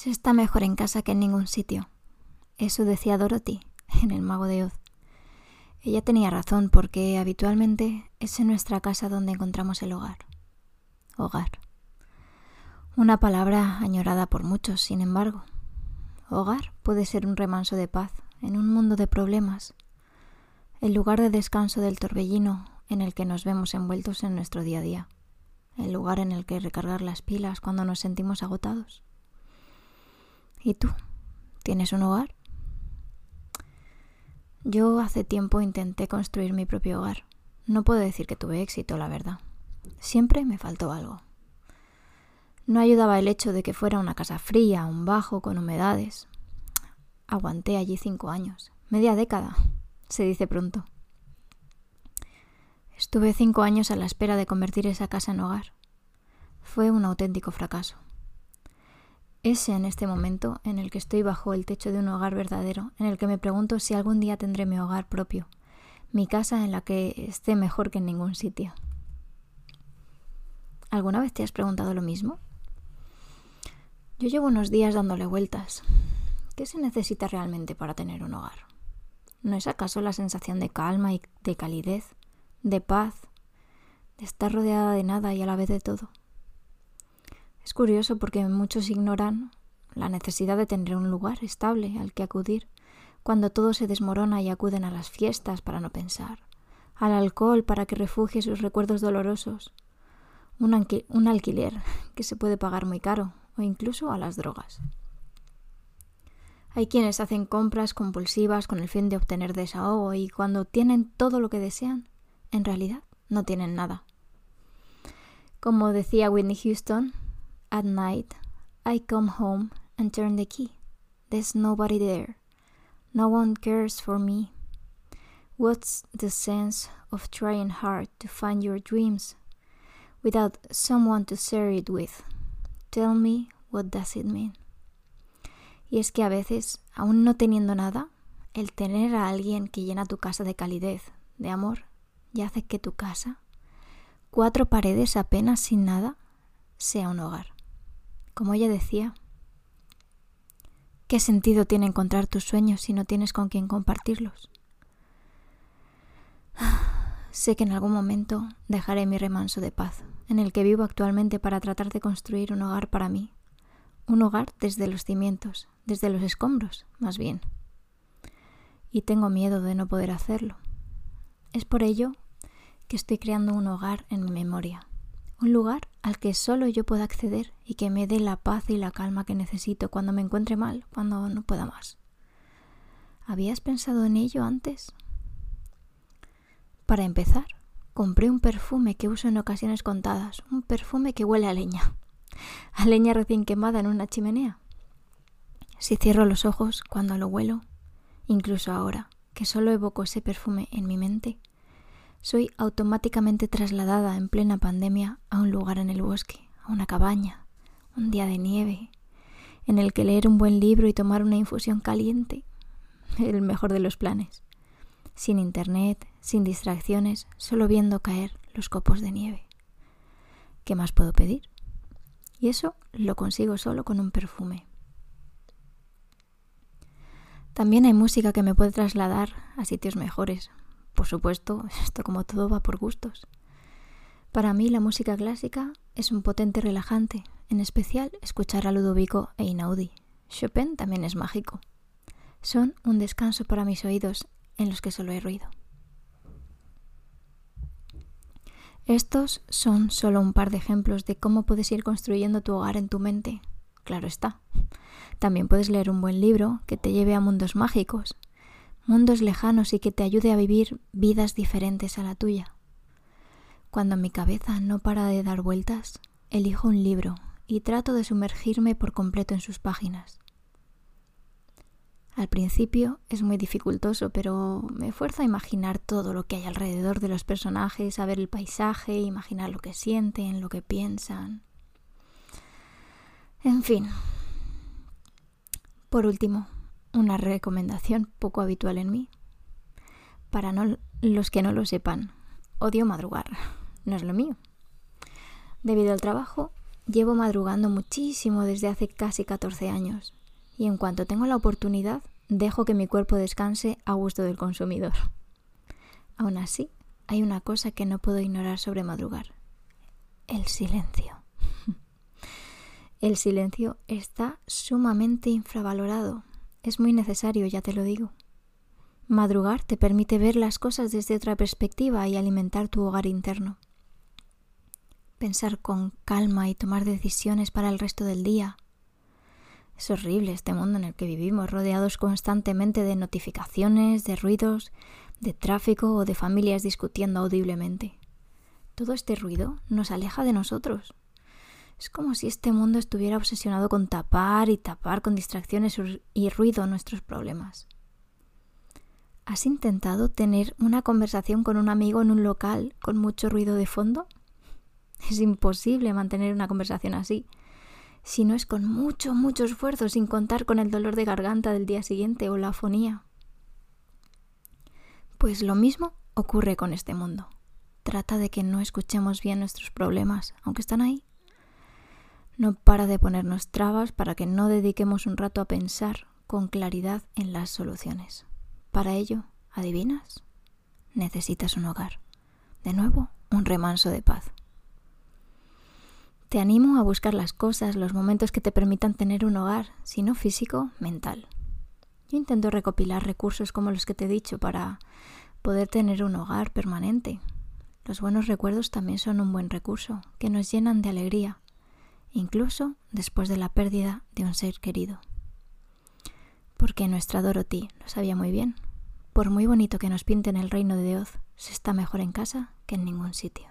Se está mejor en casa que en ningún sitio. Eso decía Dorothy en El Mago de Oz. Ella tenía razón porque habitualmente es en nuestra casa donde encontramos el hogar. Hogar. Una palabra añorada por muchos, sin embargo. Hogar puede ser un remanso de paz en un mundo de problemas, el lugar de descanso del torbellino en el que nos vemos envueltos en nuestro día a día, el lugar en el que recargar las pilas cuando nos sentimos agotados. ¿Y tú? ¿Tienes un hogar? Yo hace tiempo intenté construir mi propio hogar. No puedo decir que tuve éxito, la verdad. Siempre me faltó algo. No ayudaba el hecho de que fuera una casa fría, un bajo, con humedades. Aguanté allí cinco años, media década, se dice pronto. Estuve cinco años a la espera de convertir esa casa en hogar. Fue un auténtico fracaso. Ese en este momento en el que estoy bajo el techo de un hogar verdadero, en el que me pregunto si algún día tendré mi hogar propio, mi casa en la que esté mejor que en ningún sitio. ¿Alguna vez te has preguntado lo mismo? Yo llevo unos días dándole vueltas. ¿Qué se necesita realmente para tener un hogar? ¿No es acaso la sensación de calma y de calidez, de paz, de estar rodeada de nada y a la vez de todo? Es curioso porque muchos ignoran la necesidad de tener un lugar estable al que acudir cuando todo se desmorona y acuden a las fiestas para no pensar, al alcohol para que refugie sus recuerdos dolorosos, un, un alquiler que se puede pagar muy caro o incluso a las drogas. Hay quienes hacen compras compulsivas con el fin de obtener desahogo y cuando tienen todo lo que desean, en realidad no tienen nada. Como decía Whitney Houston, At night, I come home and turn the key. There's nobody there. No one cares for me. What's the sense of trying hard to find your dreams without someone to share it with? Tell me, what does it mean? Y es que a veces, aún no teniendo nada, el tener a alguien que llena tu casa de calidez, de amor, y hace que tu casa, cuatro paredes apenas sin nada, sea un hogar. Como ella decía, ¿qué sentido tiene encontrar tus sueños si no tienes con quien compartirlos? Sé que en algún momento dejaré mi remanso de paz, en el que vivo actualmente para tratar de construir un hogar para mí, un hogar desde los cimientos, desde los escombros, más bien. Y tengo miedo de no poder hacerlo. Es por ello que estoy creando un hogar en mi memoria, un lugar al que solo yo pueda acceder y que me dé la paz y la calma que necesito cuando me encuentre mal, cuando no pueda más. ¿Habías pensado en ello antes? Para empezar, compré un perfume que uso en ocasiones contadas, un perfume que huele a leña, a leña recién quemada en una chimenea. Si cierro los ojos cuando lo huelo, incluso ahora, que solo evoco ese perfume en mi mente, soy automáticamente trasladada en plena pandemia a un lugar en el bosque, a una cabaña, un día de nieve, en el que leer un buen libro y tomar una infusión caliente, el mejor de los planes, sin internet, sin distracciones, solo viendo caer los copos de nieve. ¿Qué más puedo pedir? Y eso lo consigo solo con un perfume. También hay música que me puede trasladar a sitios mejores, por supuesto, esto como todo va por gustos. Para mí la música clásica es un potente relajante, en especial escuchar a Ludovico e Inaudi. Chopin también es mágico. Son un descanso para mis oídos en los que solo hay ruido. Estos son solo un par de ejemplos de cómo puedes ir construyendo tu hogar en tu mente. Claro está. También puedes leer un buen libro que te lleve a mundos mágicos, mundos lejanos y que te ayude a vivir vidas diferentes a la tuya. Cuando mi cabeza no para de dar vueltas, elijo un libro y trato de sumergirme por completo en sus páginas. Al principio es muy dificultoso, pero me esfuerzo a imaginar todo lo que hay alrededor de los personajes, a ver el paisaje, imaginar lo que sienten, lo que piensan. En fin. Por último, una recomendación poco habitual en mí. Para los que no lo sepan, odio madrugar, no es lo mío. Debido al trabajo, Llevo madrugando muchísimo desde hace casi 14 años y en cuanto tengo la oportunidad dejo que mi cuerpo descanse a gusto del consumidor. Aún así, hay una cosa que no puedo ignorar sobre madrugar. El silencio. El silencio está sumamente infravalorado. Es muy necesario, ya te lo digo. Madrugar te permite ver las cosas desde otra perspectiva y alimentar tu hogar interno. Pensar con calma y tomar decisiones para el resto del día. Es horrible este mundo en el que vivimos, rodeados constantemente de notificaciones, de ruidos, de tráfico o de familias discutiendo audiblemente. Todo este ruido nos aleja de nosotros. Es como si este mundo estuviera obsesionado con tapar y tapar con distracciones y ruido nuestros problemas. ¿Has intentado tener una conversación con un amigo en un local con mucho ruido de fondo? Es imposible mantener una conversación así. Si no es con mucho, mucho esfuerzo, sin contar con el dolor de garganta del día siguiente o la afonía. Pues lo mismo ocurre con este mundo. Trata de que no escuchemos bien nuestros problemas, aunque están ahí. No para de ponernos trabas para que no dediquemos un rato a pensar con claridad en las soluciones. Para ello, ¿adivinas? Necesitas un hogar. De nuevo, un remanso de paz. Te animo a buscar las cosas, los momentos que te permitan tener un hogar, si no físico, mental. Yo intento recopilar recursos como los que te he dicho para poder tener un hogar permanente. Los buenos recuerdos también son un buen recurso, que nos llenan de alegría, incluso después de la pérdida de un ser querido porque nuestra Dorothy lo sabía muy bien. Por muy bonito que nos pinten el reino de Oz, se está mejor en casa que en ningún sitio.